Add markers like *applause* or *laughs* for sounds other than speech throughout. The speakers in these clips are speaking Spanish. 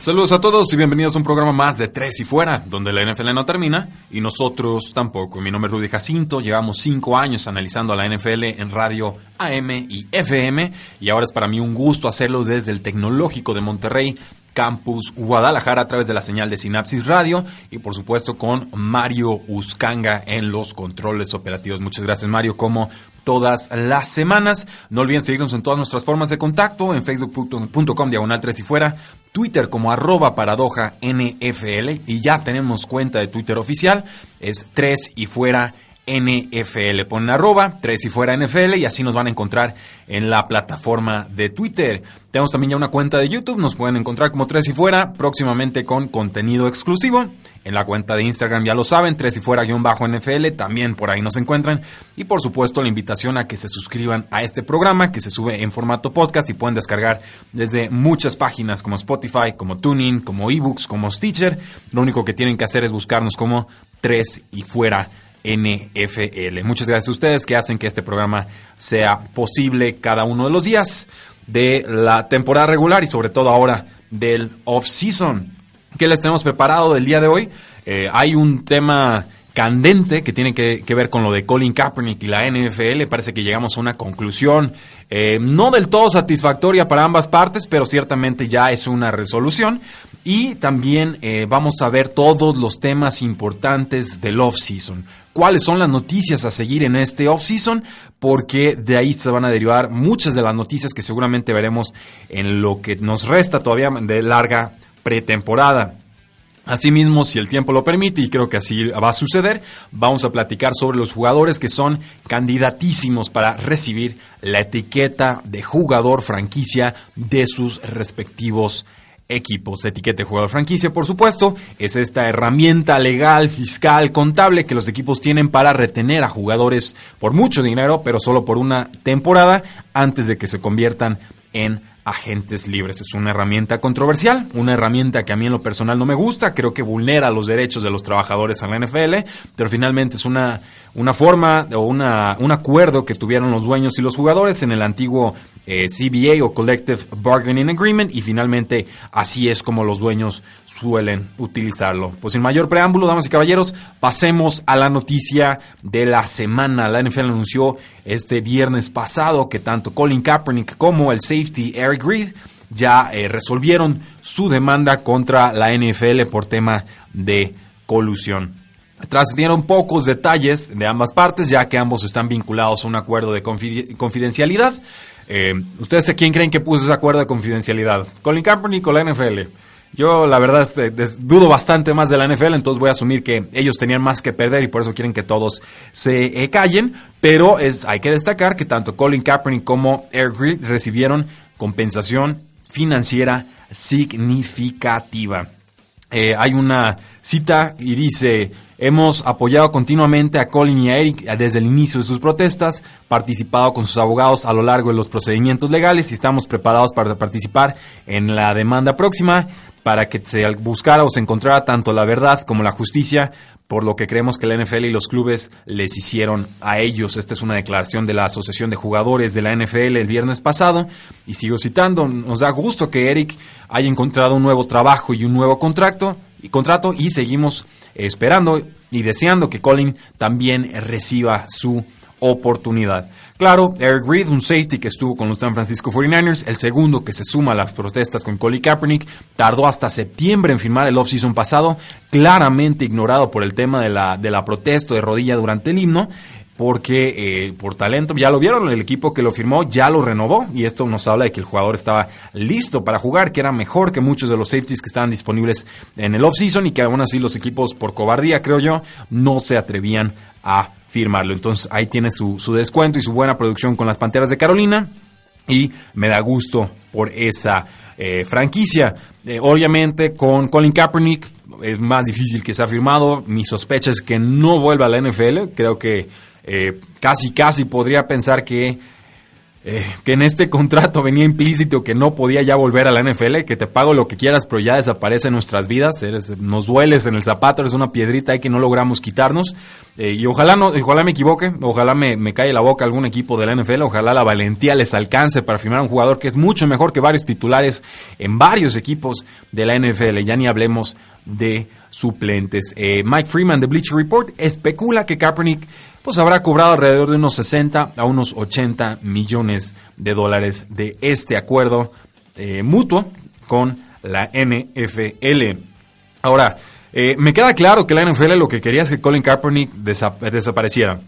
Saludos a todos y bienvenidos a un programa más de Tres y Fuera, donde la NFL no termina y nosotros tampoco. Mi nombre es Rudy Jacinto, llevamos cinco años analizando a la NFL en radio AM y FM y ahora es para mí un gusto hacerlo desde el Tecnológico de Monterrey, Campus Guadalajara a través de la señal de Sinapsis Radio y por supuesto con Mario Uscanga en los controles operativos. Muchas gracias Mario, como todas las semanas. No olviden seguirnos en todas nuestras formas de contacto, en facebook.com diagonal 3 y fuera, Twitter como arroba paradoja NFL y ya tenemos cuenta de Twitter oficial, es 3 y fuera NFL. Ponen arroba 3 y fuera NFL y así nos van a encontrar en la plataforma de Twitter. Tenemos también ya una cuenta de YouTube, nos pueden encontrar como 3 y fuera, próximamente con contenido exclusivo. En la cuenta de Instagram ya lo saben, 3 y fuera guion bajo NFL, también por ahí nos encuentran. Y por supuesto la invitación a que se suscriban a este programa que se sube en formato podcast y pueden descargar desde muchas páginas como Spotify, como Tuning, como eBooks, como Stitcher. Lo único que tienen que hacer es buscarnos como 3 y fuera NFL. Muchas gracias a ustedes que hacen que este programa sea posible cada uno de los días de la temporada regular y sobre todo ahora del off-season. ¿Qué les tenemos preparado del día de hoy? Eh, hay un tema candente que tiene que, ver con lo de Colin Kaepernick y la NFL. Parece que llegamos a una conclusión eh, no del todo satisfactoria para ambas partes, pero ciertamente ya es una resolución. Y también eh, vamos a ver todos los temas importantes del off-season. ¿Cuáles son las noticias a seguir en este off-season? Porque de ahí se van a derivar muchas de las noticias que seguramente veremos en lo que nos resta todavía de larga pretemporada. Asimismo, si el tiempo lo permite, y creo que así va a suceder, vamos a platicar sobre los jugadores que son candidatísimos para recibir la etiqueta de jugador franquicia de sus respectivos equipos. Etiqueta de jugador franquicia, por supuesto, es esta herramienta legal, fiscal, contable que los equipos tienen para retener a jugadores por mucho dinero, pero solo por una temporada antes de que se conviertan en agentes libres. Es una herramienta controversial, una herramienta que a mí en lo personal no me gusta, creo que vulnera los derechos de los trabajadores en la NFL, pero finalmente es una, una forma o una, un acuerdo que tuvieron los dueños y los jugadores en el antiguo eh, CBA o Collective Bargaining Agreement y finalmente así es como los dueños suelen utilizarlo. Pues sin mayor preámbulo, damas y caballeros, pasemos a la noticia de la semana. La NFL anunció este viernes pasado que tanto Colin Kaepernick como el safety Eric Reed ya eh, resolvieron su demanda contra la NFL por tema de colusión. Trascendieron pocos detalles de ambas partes, ya que ambos están vinculados a un acuerdo de confidencialidad. Eh, ¿Ustedes a quién creen que puso ese acuerdo de confidencialidad? ¿Colin Kaepernick o la NFL? Yo la verdad eh, dudo bastante más de la NFL, entonces voy a asumir que ellos tenían más que perder y por eso quieren que todos se eh, callen, pero es, hay que destacar que tanto Colin Kaepernick como Eric Reed recibieron compensación financiera significativa. hay una cita y dice, Hemos apoyado continuamente a Colin y a Eric desde el inicio de sus protestas, participado con sus abogados a lo largo de los procedimientos legales y estamos preparados para participar en la demanda próxima para que se buscara o se encontrara tanto la verdad como la justicia por lo que creemos que la NFL y los clubes les hicieron a ellos. Esta es una declaración de la Asociación de Jugadores de la NFL el viernes pasado. Y sigo citando, nos da gusto que Eric haya encontrado un nuevo trabajo y un nuevo contrato y contrato y seguimos esperando y deseando que Colin también reciba su oportunidad. Claro, Eric Reed, un safety que estuvo con los San Francisco 49ers, el segundo que se suma a las protestas con Colin Kaepernick, tardó hasta septiembre en firmar el offseason pasado, claramente ignorado por el tema de la, de la protesta de rodilla durante el himno, porque eh, por talento, ya lo vieron, el equipo que lo firmó ya lo renovó y esto nos habla de que el jugador estaba listo para jugar, que era mejor que muchos de los safeties que estaban disponibles en el offseason y que aún así los equipos por cobardía, creo yo, no se atrevían a firmarlo. Entonces ahí tiene su, descuento y su buena producción con las Panteras de Carolina y me da gusto por esa eh, franquicia. Eh, obviamente con Colin Kaepernick es más difícil que se ha firmado. Mi sospecha es que no vuelva a la NFL. Creo que eh, casi, casi podría pensar que, eh, que en este contrato venía implícito que no podía ya volver a la NFL, que te pago lo que quieras, pero ya desaparece en nuestras vidas. nos dueles en el zapato, eres una piedrita ahí que no logramos quitarnos. Eh, y ojalá, no, ojalá me equivoque, ojalá me, calle la boca algún equipo de la NFL, ojalá la valentía les alcance para firmar a un jugador que es mucho mejor que varios titulares en varios equipos de la NFL. Ya ni hablemos de suplentes. Mike Freeman de Bleacher Report especula que Kaepernick pues habrá cobrado alrededor de unos 60 a unos 80 millones de dólares de este acuerdo eh, mutuo con la NFL. Ahora, eh, me queda claro que la NFL lo que quería es que Colin Kaepernick desapareciera.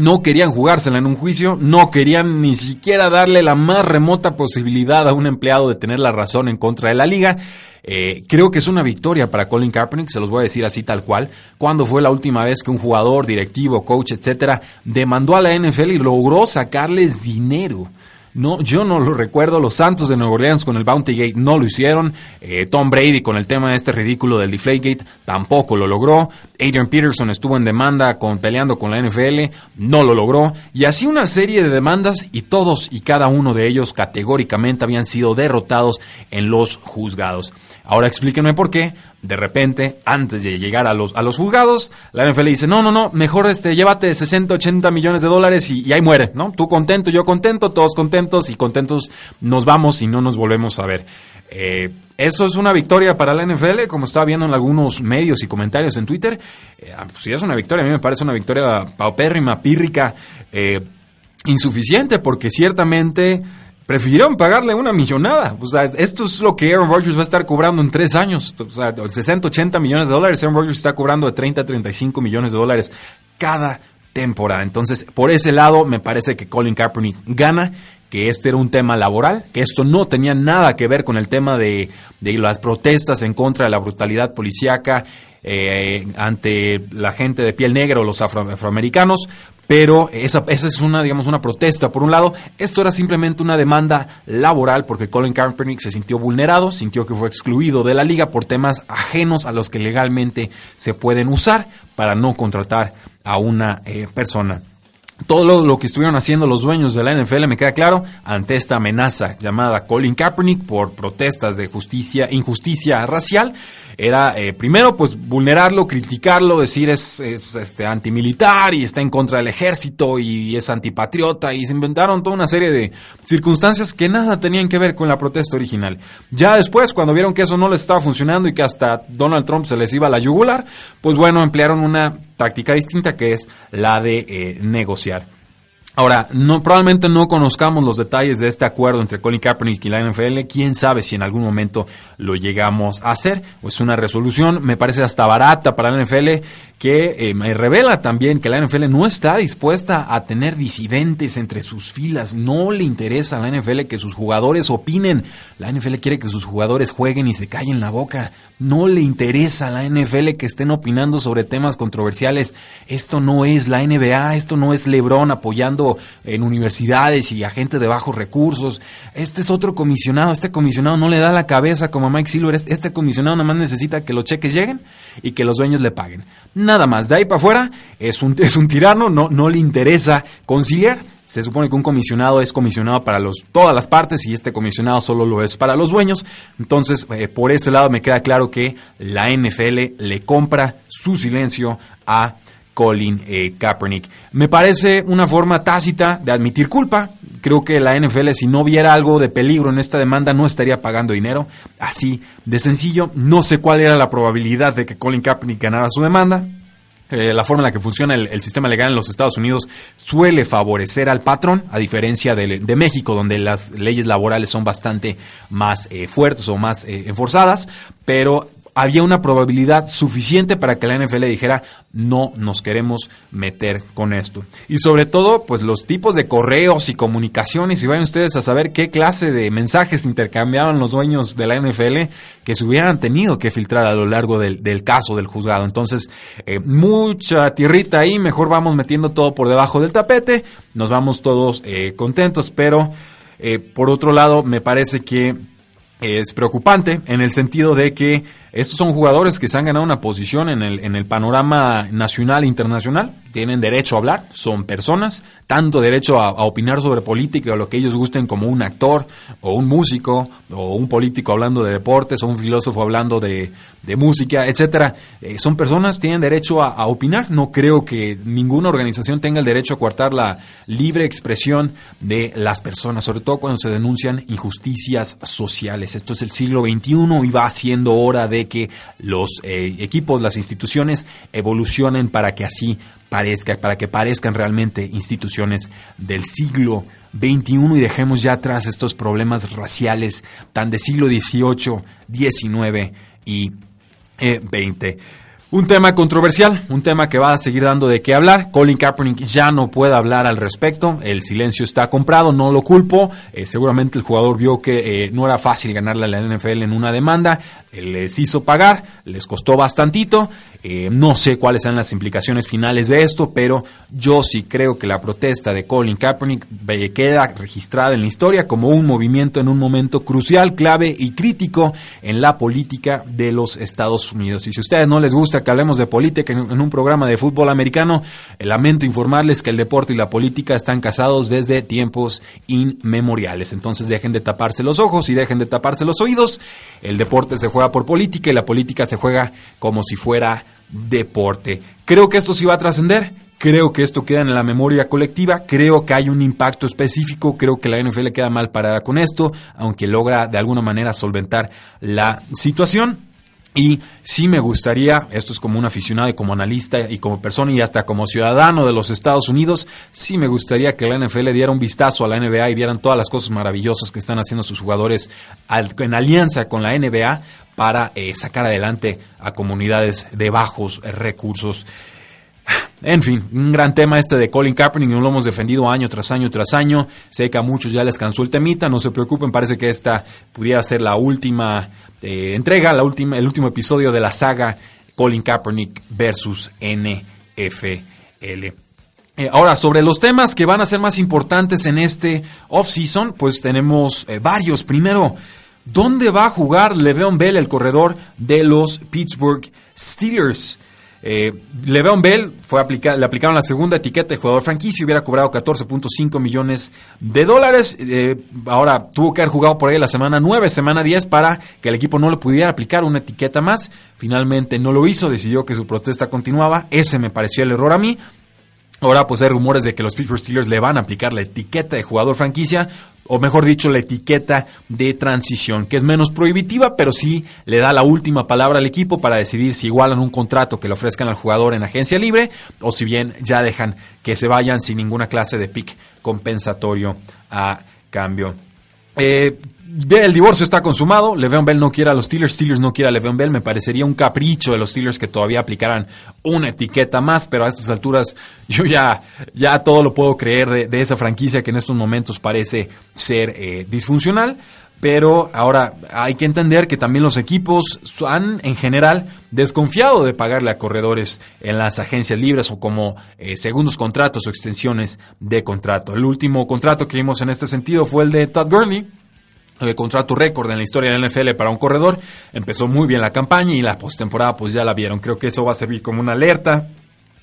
No querían jugársela en un juicio, no querían ni siquiera darle la más remota posibilidad a un empleado de tener la razón en contra de la liga. Eh, creo que es una victoria para Colin Kaepernick, se los voy a decir así tal cual. Cuando fue la última vez que un jugador, directivo, coach, etcétera, demandó a la NFL y logró sacarles dinero? No, yo no lo recuerdo. Los Santos de Nueva Orleans con el Bounty Gate no lo hicieron. Eh, Tom Brady con el tema este ridículo del Deflate Gate tampoco lo logró. Adrian Peterson estuvo en demanda con, peleando con la NFL, no lo logró. Y así una serie de demandas y todos y cada uno de ellos categóricamente habían sido derrotados en los juzgados. Ahora explíquenme por qué, de repente, antes de llegar a los, a los juzgados, la NFL dice, no, no, no, mejor este, llévate 60, 80 millones de dólares y, ahí muere, ¿no? Tú contento, yo contento, todos contentos y contentos nos vamos y no nos volvemos a ver. Eh, eso es una victoria para la NFL, como estaba viendo en algunos medios y comentarios en Twitter. Eh, ah, pues sí es una victoria, a mí me parece una victoria paupérrima, pírrica, eh, insuficiente, porque ciertamente prefirieron pagarle una millonada. O sea, esto es lo que Aaron Rodgers va a estar cobrando en tres años. O sea, 60, 80 millones de dólares. Aaron Rodgers está cobrando de 30 a 35 millones de dólares cada temporada. Entonces, por ese lado, me parece que Colin Kaepernick gana que este era un tema laboral, que esto no tenía nada que ver con el tema de, de las protestas en contra de la brutalidad policíaca eh, ante la gente de piel negra o los afroamericanos, pero esa, esa es una, digamos, una protesta. Por un lado, esto era simplemente una demanda laboral porque Colin Kaepernick se sintió vulnerado, sintió que fue excluido de la liga por temas ajenos a los que legalmente se pueden usar para no contratar a una eh, persona todo lo, que estuvieron haciendo los dueños de la NFL me queda claro ante esta amenaza llamada Colin Kaepernick por protestas de justicia, injusticia racial era eh, primero pues vulnerarlo, criticarlo, decir es, es este antimilitar y está en contra del ejército y es antipatriota y se inventaron toda una serie de circunstancias que nada tenían que ver con la protesta original. Ya después cuando vieron que eso no les estaba funcionando y que hasta Donald Trump se les iba a la yugular, pues bueno, emplearon una táctica distinta que es la de eh, negociar. Ahora, no, probablemente no conozcamos los detalles de este acuerdo entre Colin Kaepernick y la NFL. Quién sabe si en algún momento lo llegamos a hacer. Es una resolución, me parece hasta barata para la NFL, que eh, me revela también que la NFL no está dispuesta a tener disidentes entre sus filas. No le interesa a la NFL que sus jugadores opinen. La NFL quiere que sus jugadores jueguen y se callen la boca. No le interesa a la NFL que estén opinando sobre temas controversiales. Esto no es la NBA, esto no es LeBron apoyando en universidades y a gente de bajos recursos. Este es otro comisionado, este comisionado no le da la cabeza como a Mike Silver, este, este comisionado nada más necesita que los cheques lleguen y que los dueños le paguen. Nada más, de ahí para afuera es un, es un tirano, no, no le interesa conciliar. Se supone que un comisionado es comisionado para los, todas las partes y este comisionado solo lo es para los dueños. Entonces, eh, por ese lado me queda claro que la NFL le compra su silencio a Colin eh, Kaepernick. Me parece una forma tácita de admitir culpa. Creo que la NFL, si no viera algo de peligro en esta demanda, no estaría pagando dinero. Así de sencillo. No sé cuál era la probabilidad de que Colin Kaepernick ganara su demanda. Eh, la forma en la que funciona el, sistema legal en los Estados Unidos suele favorecer al patrón, a diferencia de, México, donde las leyes laborales son bastante más eh, fuertes o más enforzadas, pero había una probabilidad suficiente para que la NFL dijera no nos queremos meter con esto. Y sobre todo, pues los tipos de correos y comunicaciones, y vayan ustedes a saber qué clase de mensajes intercambiaban los dueños de la NFL que se hubieran tenido que filtrar a lo largo del, caso del juzgado. Entonces, eh, mucha tierrita ahí, mejor vamos metiendo todo por debajo del tapete, nos vamos todos eh, contentos, pero eh, por otro lado, me parece que es preocupante en el sentido de que estos son jugadores que se han ganado una posición en el, en el panorama nacional e internacional, tienen derecho a hablar, son personas, tanto derecho a, opinar sobre política o lo que ellos gusten como un actor o un músico o un político hablando de deportes o un filósofo hablando de, música, etcétera. Eh, son personas, tienen derecho a, opinar. No creo que ninguna organización tenga el derecho a coartar la libre expresión de las personas, sobre todo cuando se denuncian injusticias sociales. Esto es el siglo XXI y va siendo hora de que los eh, equipos, las instituciones evolucionen para que así parezca, para que parezcan realmente instituciones del siglo XXI y dejemos ya atrás estos problemas raciales tan de siglo XVIII, XIX y XX. Eh, un tema controversial, un tema que va a seguir dando de qué hablar. Colin Kaepernick ya no puede hablar al respecto. El silencio está comprado, no lo culpo. Eh, seguramente el jugador vio que no era fácil ganarle a la NFL en una demanda. Les hizo pagar, les costó bastantito. Eh, no sé cuáles sean las implicaciones finales de esto, pero yo sí creo que la protesta de Colin Kaepernick queda registrada en la historia como un movimiento en un momento crucial, clave y crítico en la política de los Estados Unidos. Y si a ustedes no les gusta que hablemos de política en, un programa de fútbol americano, eh, lamento informarles que el deporte y la política están casados desde tiempos inmemoriales. Entonces dejen de taparse los ojos y dejen de taparse los oídos. El deporte se juega por política y la política se juega como si fuera deporte. Creo que esto sí va a trascender. Creo que esto queda en la memoria colectiva, creo que hay un impacto específico, creo que la NFL queda mal parada con esto, aunque logra de alguna manera solventar la situación. Y sí me gustaría, esto es como un aficionado y como analista y como persona y hasta como ciudadano de los Estados Unidos, sí me gustaría que la NFL diera un vistazo a la NBA y vieran todas las cosas maravillosas que están haciendo sus jugadores en alianza con la NBA para eh, sacar adelante a comunidades de bajos recursos. En fin, un gran tema este de Colin Kaepernick, no lo hemos defendido año tras año tras año. Sé que a muchos ya les cansó el temita, no se preocupen, parece que esta pudiera ser la última eh, entrega, la última, el último episodio de la saga Colin Kaepernick versus NFL. Eh, ahora, sobre los temas que van a ser más importantes en este off-season, pues tenemos eh, varios. Primero, ¿dónde va a jugar Le'Veon Bell, el corredor de los Pittsburgh Steelers? Eh, Le'Veon Bell fue le aplicaron la segunda etiqueta de jugador franquicia y hubiera cobrado 14.5 millones de dólares. Eh, ahora tuvo que haber jugado por ahí la semana 9, semana 10 para que el equipo no le pudiera aplicar una etiqueta más. Finalmente no lo hizo, decidió que su protesta continuaba. Ese me pareció el error a mí. Ahora pues hay rumores de que los Pittsburgh Steelers le van a aplicar la etiqueta de jugador franquicia, o mejor dicho, la etiqueta de transición, que es menos prohibitiva, pero sí le da la última palabra al equipo para decidir si igualan un contrato que le ofrezcan al jugador en agencia libre, o si bien ya dejan que se vayan sin ninguna clase de pick compensatorio a cambio. Eh, el divorcio está consumado, Le'Veon Bell no quiere a los Steelers, Steelers no quiere a Le'Veon Bell, me parecería un capricho de los Steelers que todavía aplicaran una etiqueta más, pero a estas alturas yo ya, ya todo lo puedo creer de, esa franquicia que en estos momentos parece ser eh, disfuncional. Pero ahora hay que entender que también los equipos han en general desconfiado de pagarle a corredores en las agencias libres o como eh, segundos contratos o extensiones de contrato. El último contrato que vimos en este sentido fue el de Todd Gurley, el contrato récord en la historia del NFL para un corredor. Empezó muy bien la campaña y la postemporada pues ya la vieron. Creo que eso va a servir como una alerta,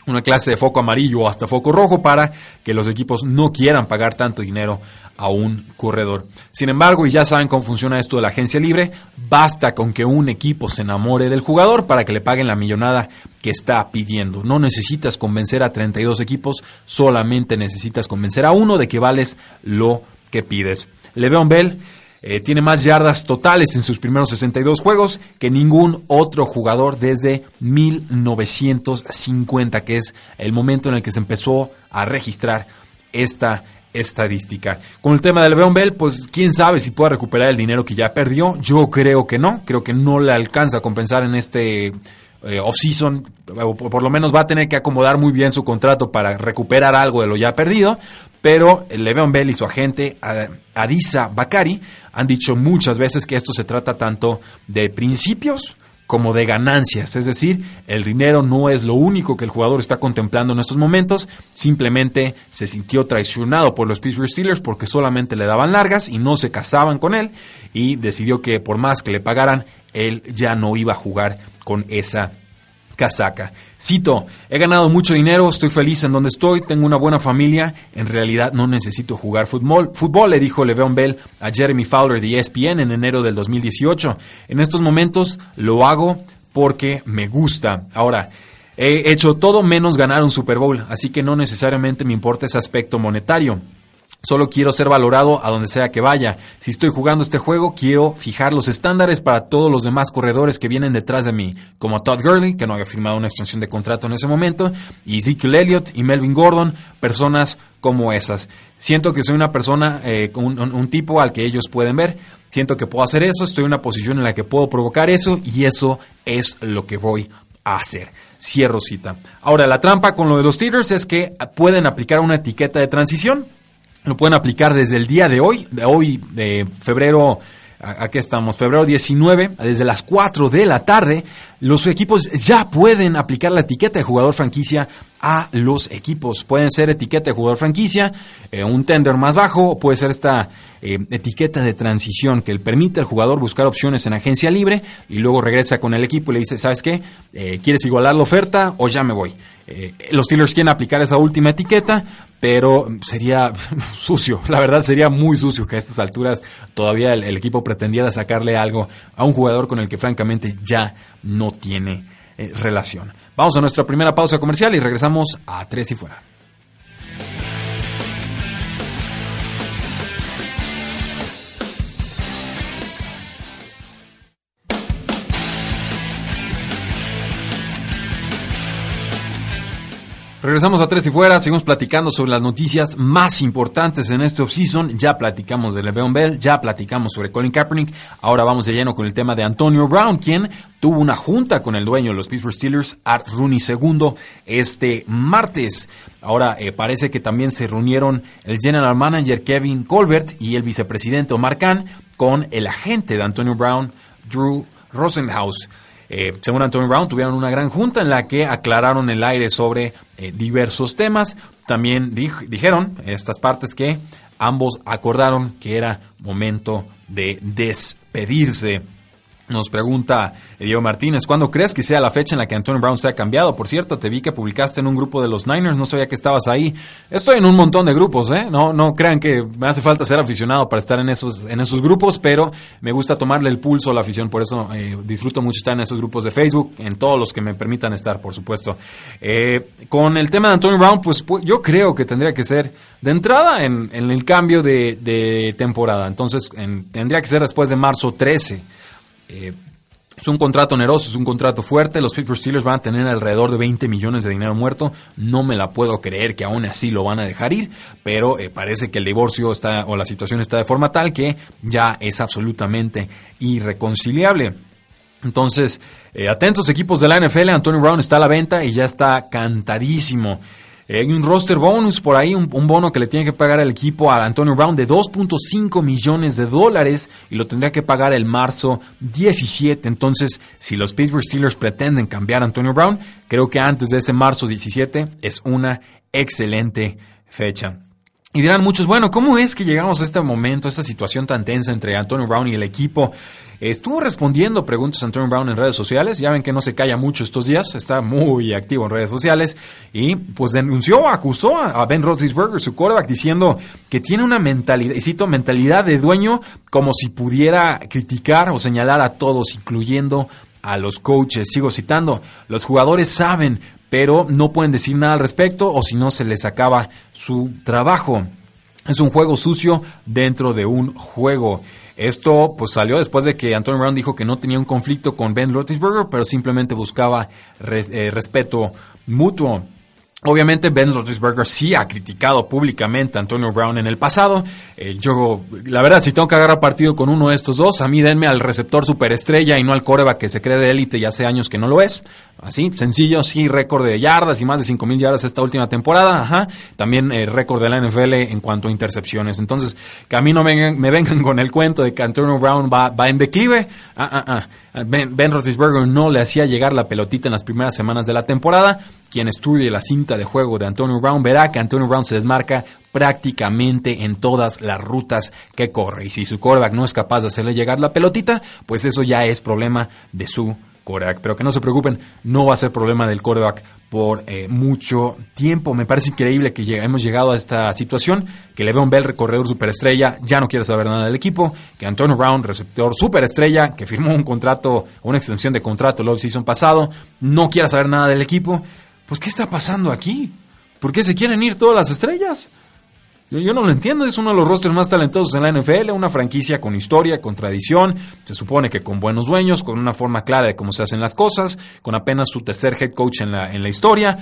una clase de foco amarillo o hasta foco rojo para que los equipos no quieran pagar tanto dinero a un corredor. Sin embargo, y ya saben cómo funciona esto de la agencia libre, basta con que un equipo se enamore del jugador para que le paguen la millonada que está pidiendo. No necesitas convencer a 32 equipos, solamente necesitas convencer a uno de que vales lo que pides. Le'Veon Bell eh, tiene más yardas totales en sus primeros 62 juegos que ningún otro jugador desde 1950, que es el momento en el que se empezó a registrar esta estadística. Con el tema del Le'Veon Bell, pues quién sabe si puede recuperar el dinero que ya perdió. Yo creo que no, creo que no le alcanza a compensar en este eh, off-season, por lo menos va a tener que acomodar muy bien su contrato para recuperar algo de lo ya perdido, pero Le'Veon Bell y su agente Adisa Bakari han dicho muchas veces que esto se trata tanto de principios como de ganancias, es decir, el dinero no es lo único que el jugador está contemplando en estos momentos, simplemente se sintió traicionado por los Pittsburgh Steelers porque solamente le daban largas y no se casaban con él. Y decidió que por más que le pagaran, él ya no iba a jugar con esa casaca. Cito, he ganado mucho dinero, estoy feliz en donde estoy, tengo una buena familia, en realidad no necesito jugar fútbol. Fútbol, le dijo Le'Veon Bell a Jeremy Fowler de ESPN en enero del 2018. En estos momentos lo hago porque me gusta. Ahora, he hecho todo menos ganar un Super Bowl, así que no necesariamente me importa ese aspecto monetario. Solo quiero ser valorado a donde sea que vaya. Si estoy jugando este juego, quiero fijar los estándares para todos los demás corredores que vienen detrás de mí, como Todd Gurley, que no había firmado una extensión de contrato en ese momento, y Ezekiel Elliott y Melvin Gordon, personas como esas. Siento que soy una persona, eh, un, tipo al que ellos pueden ver. Siento que puedo hacer eso, estoy en una posición en la que puedo provocar eso, y eso es lo que voy a hacer. Cierro cita. Ahora, la trampa con lo de los Steelers es que pueden aplicar una etiqueta de transición lo pueden aplicar desde el día de hoy, de hoy, de febrero, aquí estamos, febrero 19, desde las 4 de la tarde, los equipos ya pueden aplicar la etiqueta de jugador franquicia a los equipos. Pueden ser etiqueta de jugador franquicia, eh, un tender más bajo, puede ser esta eh, etiqueta de transición que permite al jugador buscar opciones en agencia libre y luego regresa con el equipo y le dice, ¿sabes qué? Eh, ¿Quieres igualar la oferta o ya me voy? Los Steelers quieren aplicar esa última etiqueta, pero sería *laughs* sucio, la verdad sería muy sucio que a estas alturas todavía el equipo pretendiera sacarle algo a un jugador con el que francamente ya no tiene relación. Vamos a nuestra primera pausa comercial y regresamos a Tres y Fuera. Regresamos a Tres y Fuera, seguimos platicando sobre las noticias más importantes en este offseason. Ya platicamos de Le'Veon Bell, ya platicamos sobre Colin Kaepernick. Ahora vamos de lleno con el tema de Antonio Brown, quien tuvo una junta con el dueño de los Pittsburgh Steelers, Art Rooney II, este martes. Ahora eh, parece que también se reunieron el general manager Kevin Colbert y el vicepresidente Omar Khan con el agente de Antonio Brown, Drew Rosenhaus. Eh, según Antonio Brown, tuvieron una gran junta en la que aclararon el aire sobre eh, diversos temas. También dijeron estas partes que ambos acordaron que era momento de despedirse nos pregunta Diego Martínez, ¿cuándo crees que sea la fecha en la que Antonio Brown se ha cambiado? Por cierto, te vi que publicaste en un grupo de los Niners, no sabía que estabas ahí. Estoy en un montón de grupos, ¿eh? No, no crean que me hace falta ser aficionado para estar en esos, en esos grupos, pero me gusta tomarle el pulso a la afición, por eso eh, disfruto mucho estar en esos grupos de Facebook, en todos los que me permitan estar, por supuesto. Eh, con el tema de Antonio Brown, pues, yo creo que tendría que ser de entrada en, el cambio de, temporada, entonces tendría que ser después de marzo 13. Eh, es un contrato oneroso, es un contrato fuerte. Los Pittsburgh Steelers van a tener alrededor de 20 millones de dinero muerto. No me la puedo creer que aún así lo van a dejar ir, pero eh, parece que el divorcio está o la situación está de forma tal que ya es absolutamente irreconciliable. Entonces, eh, atentos equipos de la NFL, Antonio Brown está a la venta y ya está cantadísimo. Eh, hay un roster bonus por ahí, un, bono que le tiene que pagar el equipo a Antonio Brown de 2.5 millones de dólares y lo tendría que pagar el marzo 17. Entonces, si los Pittsburgh Steelers pretenden cambiar a Antonio Brown, creo que antes de ese marzo 17 es una excelente fecha. Y dirán muchos, bueno, ¿cómo es que llegamos a este momento, a esta situación tan tensa entre Antonio Brown y el equipo? Estuvo respondiendo preguntas a Antonio Brown en redes sociales. Ya ven que no se calla mucho estos días, está muy activo en redes sociales. Y pues denunció, acusó a Ben Roethlisberger, su quarterback, diciendo que tiene una mentalidad, y cito, mentalidad de dueño como si pudiera criticar o señalar a todos, incluyendo a los coaches. Sigo citando, los jugadores saben, pero no pueden decir nada al respecto o si no se les acaba su trabajo. Es un juego sucio dentro de un juego. Esto pues salió después de que Antonio Brown dijo que no tenía un conflicto con Ben Roethlisberger, pero simplemente buscaba eh, respeto mutuo. Obviamente Ben Roethlisberger sí ha criticado públicamente a Antonio Brown en el pasado. Eh, yo, la verdad, si tengo que agarrar partido con uno de estos dos, a mí denme al receptor superestrella y no al coreback que se cree de élite y hace años que no lo es. Así, sencillo, sí, récord de yardas y más de 5.000 yardas esta última temporada. Ajá. También eh, récord de la NFL en cuanto a intercepciones. Entonces, que a mí no vengan, me vengan con el cuento de que Antonio Brown va, va en declive. Ah, ah, ah. Ben, ben Roethlisberger no le hacía llegar la pelotita en las primeras semanas de la temporada. Quien estudie la cinta de juego de Antonio Brown verá que Antonio Brown se desmarca prácticamente en todas las rutas que corre. Y si su quarterback no es capaz de hacerle llegar la pelotita, pues eso ya es problema de su quarterback. Pero que no se preocupen, no va a ser problema del quarterback por eh, mucho tiempo. Me parece increíble que hemos llegado a esta situación, que Le'Veon Bell, recorredor superestrella, ya no quiere saber nada del equipo, que Antonio Brown, receptor superestrella, que firmó un contrato, una extensión de contrato el season pasado, no quiere saber nada del equipo. Pues, ¿qué está pasando aquí? ¿Por qué se quieren ir todas las estrellas? Yo, no lo entiendo, es uno de los rosters más talentosos en la NFL, una franquicia con historia, con tradición, se supone que con buenos dueños, con una forma clara de cómo se hacen las cosas, con apenas su tercer head coach en la, en la historia.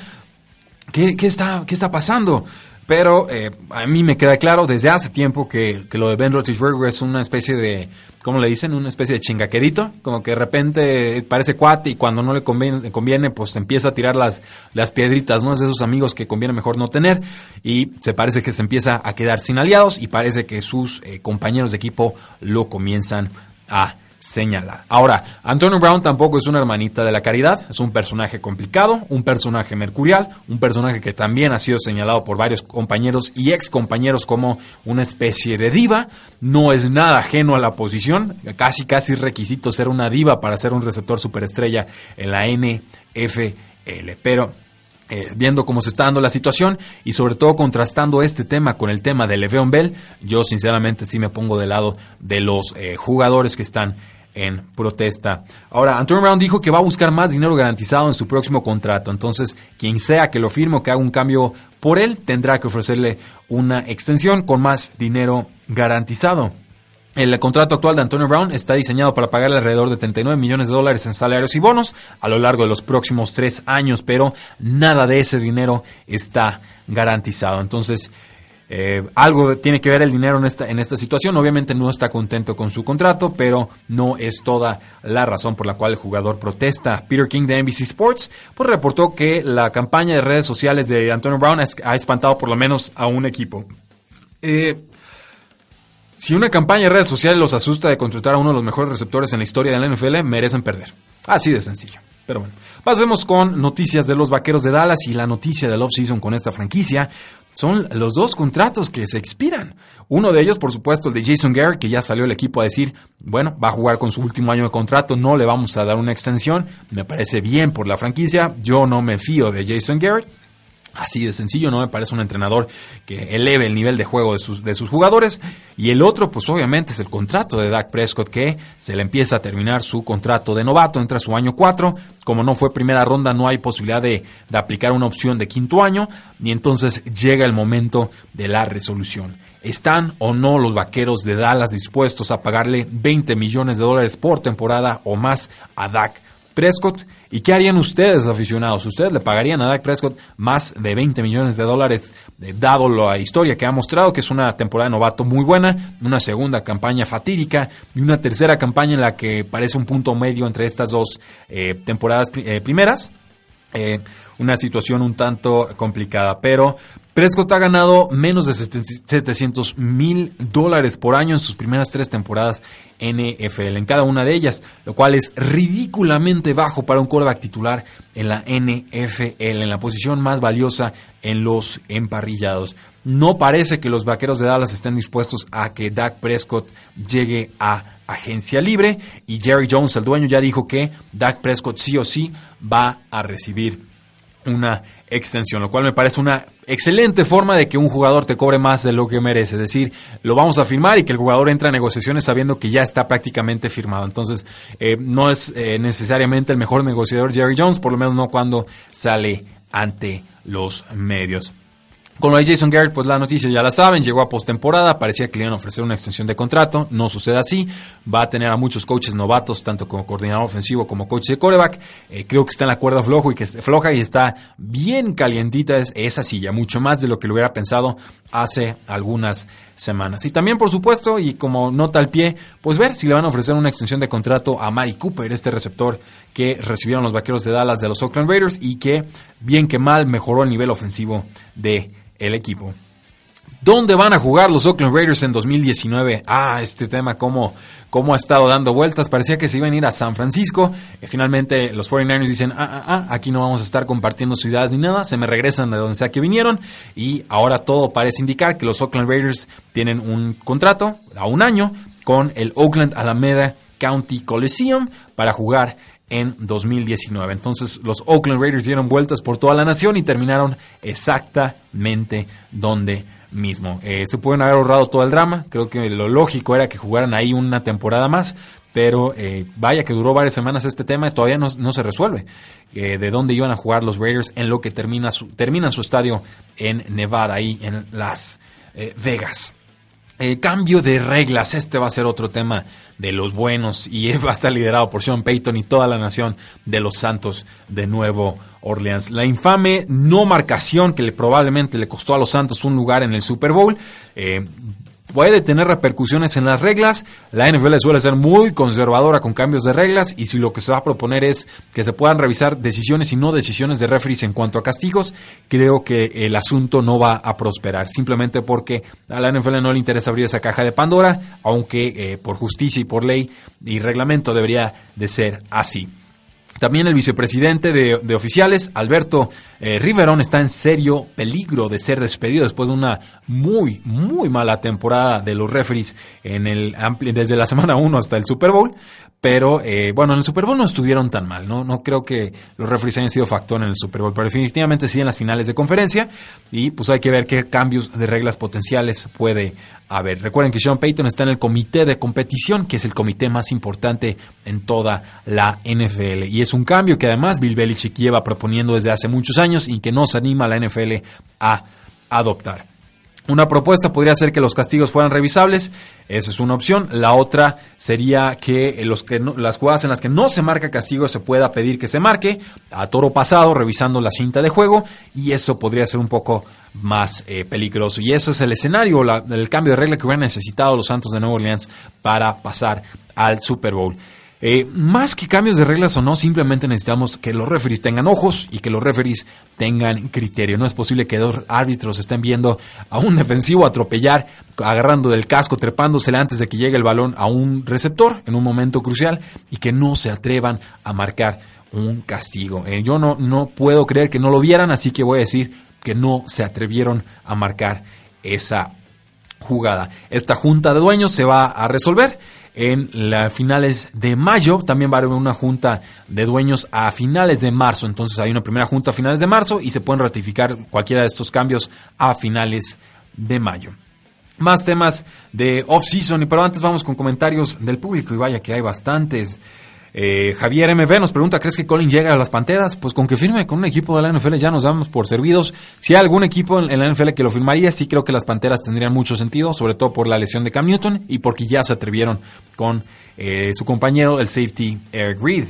¿Qué, qué, está, ¿Qué está pasando? Pero eh, a mí me queda claro desde hace tiempo que, que, lo de Ben Roethlisberger es una especie de, ¿cómo le dicen? Una especie de chingaquerito, como que de repente parece cuate y cuando no le conviene, conviene pues empieza a tirar las, las piedritas, ¿no? Es de esos amigos que conviene mejor no tener y se parece que se empieza a quedar sin aliados y parece que sus eh, compañeros de equipo lo comienzan a señalar. Ahora, Antonio Brown tampoco es una hermanita de la caridad, es un personaje complicado, un personaje mercurial, un personaje que también ha sido señalado por varios compañeros y ex compañeros como una especie de diva, no es nada ajeno a la posición, casi casi requisito ser una diva para ser un receptor superestrella en la NFL, pero eh, viendo cómo se está dando la situación y sobre todo contrastando este tema con el tema de Le'Veon Bell, yo sinceramente sí me pongo del lado de los eh, jugadores que están en protesta. Ahora, Antonio Brown dijo que va a buscar más dinero garantizado en su próximo contrato. Entonces, quien sea que lo firme o que haga un cambio por él, tendrá que ofrecerle una extensión con más dinero garantizado. El contrato actual de Antonio Brown está diseñado para pagarle alrededor de 39 millones de dólares en salarios y bonos a lo largo de los próximos tres años, pero nada de ese dinero está garantizado. Entonces, eh, algo tiene que ver el dinero en esta, en esta situación. Obviamente no está contento con su contrato, pero no es toda la razón por la cual el jugador protesta. Peter King de NBC Sports pues, reportó que la campaña de redes sociales de Antonio Brown ha espantado por lo menos a un equipo. Eh, si una campaña de redes sociales los asusta de contratar a uno de los mejores receptores en la historia de la NFL, merecen perder. Así de sencillo. Pero bueno, pasemos con noticias de los vaqueros de Dallas y la noticia del off-season con esta franquicia son los dos contratos que se expiran. Uno de ellos, por supuesto, el de Jason Garrett, que ya salió el equipo a decir, bueno, va a jugar con su último año de contrato, no le vamos a dar una extensión. Me parece bien por la franquicia. Yo no me fío de Jason Garrett. Así de sencillo, no me parece un entrenador que eleve el nivel de juego de sus, de sus jugadores. Y el otro, pues obviamente es el contrato de Dak Prescott, que se le empieza a terminar su contrato de novato, entra su año 4. Como no fue primera ronda, no hay posibilidad de, de aplicar una opción de quinto año. Y entonces llega el momento de la resolución. ¿Están o no los vaqueros de Dallas dispuestos a pagarle 20 millones de dólares por temporada o más a Dak Prescott. ¿Y qué harían ustedes, aficionados? ¿Ustedes le pagarían a Dak Prescott más de 20 millones de dólares, eh, dado la historia que ha mostrado, que es una temporada de novato muy buena, una segunda campaña fatídica y una tercera campaña en la que parece un punto medio entre estas dos eh, temporadas eh, primeras? Una situación un tanto complicada, pero Prescott ha ganado menos de 700 mil dólares por año en sus primeras tres temporadas NFL, en cada una de ellas, lo cual es ridículamente bajo para un quarterback titular en la NFL, en la posición más valiosa en los emparrillados. No parece que los vaqueros de Dallas estén dispuestos a que Dak Prescott llegue a agencia libre y Jerry Jones, el dueño, ya dijo que Dak Prescott sí o sí va a recibir una extensión, lo cual me parece una excelente forma de que un jugador te cobre más de lo que merece. Es decir, lo vamos a firmar y que el jugador entre a negociaciones sabiendo que ya está prácticamente firmado. Entonces, eh, no es eh, necesariamente el mejor negociador Jerry Jones, por lo menos no cuando sale ante los medios. Con lo de Jason Garrett, pues la noticia ya la saben, llegó a postemporada, parecía que le iban a ofrecer una extensión de contrato, no sucede así, va a tener a muchos coaches novatos, tanto como coordinador ofensivo como coach de coreback, eh, creo que está en la cuerda flojo y que floja y está bien calientita esa silla, mucho más de lo que lo hubiera pensado hace algunas semanas. Y también, por supuesto, y como nota al pie, pues ver si le van a ofrecer una extensión de contrato a Mari Cooper, este receptor que recibieron los vaqueros de Dallas de los Oakland Raiders y que, bien que mal, mejoró el nivel ofensivo de el equipo. ¿Dónde van a jugar los Oakland Raiders en 2019? Ah, este tema cómo, cómo ha estado dando vueltas. Parecía que se iban a ir a San Francisco. Eh, finalmente los 49ers dicen, ah, ah, ah, aquí no vamos a estar compartiendo ciudades ni nada. Se me regresan de donde sea que vinieron. Y ahora todo parece indicar que los Oakland Raiders tienen un contrato a un año con el Oakland Alameda County Coliseum para jugar en 2019. Entonces los Oakland Raiders dieron vueltas por toda la nación y terminaron exactamente donde mismo. Eh, se pueden haber ahorrado todo el drama, creo que lo lógico era que jugaran ahí una temporada más, pero eh, vaya que duró varias semanas este tema y todavía no, se resuelve eh, de dónde iban a jugar los Raiders en lo que termina su, terminan su estadio en Nevada, ahí en Las Vegas. Eh, cambio de reglas, este va a ser otro tema de los buenos y *laughs* va a estar liderado por Sean Payton y toda la nación de los Santos de Nuevo Orleans. La infame no marcación que le, probablemente le costó a los Santos un lugar en el Super Bowl. Eh, puede tener repercusiones en las reglas. La NFL suele ser muy conservadora con cambios de reglas y si lo que se va a proponer es que se puedan revisar decisiones y no decisiones de referees en cuanto a castigos, creo que el asunto no va a prosperar. Simplemente porque a la NFL no le interesa abrir esa caja de Pandora, aunque eh, por justicia y por ley y reglamento debería de ser así. También el vicepresidente de, oficiales, Alberto eh, Riverón, está en serio peligro de ser despedido después de una muy, muy mala temporada de los referees en el, desde la semana 1 hasta el Super Bowl. Pero eh, bueno, en el Super Bowl no estuvieron tan mal, ¿no? No creo que los referees hayan sido factor en el Super Bowl, pero definitivamente sí en las finales de conferencia. Y pues hay que ver qué cambios de reglas potenciales puede haber. Recuerden que Sean Payton está en el comité de competición, que es el comité más importante en toda la NFL. Es un cambio que además Bill Belichick lleva proponiendo desde hace muchos años y que no se anima a la NFL a adoptar. Una propuesta podría ser que los castigos fueran revisables, esa es una opción. La otra sería que, los que las jugadas en las que no se marca castigo se pueda pedir que se marque a toro pasado, revisando la cinta de juego, y eso podría ser un poco más eh, peligroso. Y ese es el escenario, el cambio de regla que hubieran necesitado los Santos de Nueva Orleans para pasar al Super Bowl. Eh, más que cambios de reglas o no, simplemente necesitamos que los referees tengan ojos y que los referees tengan criterio. No es posible que dos árbitros estén viendo a un *laughs* defensivo atropellar, agarrando del casco, trepándosele antes de que llegue el balón a un receptor en un momento crucial y que no se atrevan a marcar un castigo. Eh, yo no, no puedo creer que no lo vieran, así que voy a decir que no se atrevieron a marcar esa jugada. Esta junta de dueños se va a resolver en las finales de mayo. También va a haber una junta de dueños a finales de marzo. Entonces hay una primera junta a finales de marzo y se pueden ratificar cualquiera de estos cambios a finales de mayo. Más temas de off-season, pero antes vamos con comentarios del público y vaya que hay bastantes. Eh, Javier MV nos pregunta, ¿crees que Colin llega a las Panteras? Pues con que firme con un equipo de la NFL ya nos damos por servidos. Si hay algún equipo en, la NFL que lo firmaría, sí creo que las Panteras tendrían mucho sentido, sobre todo por la lesión de Cam Newton y porque ya se atrevieron con eh, su compañero, el safety Eric Reed.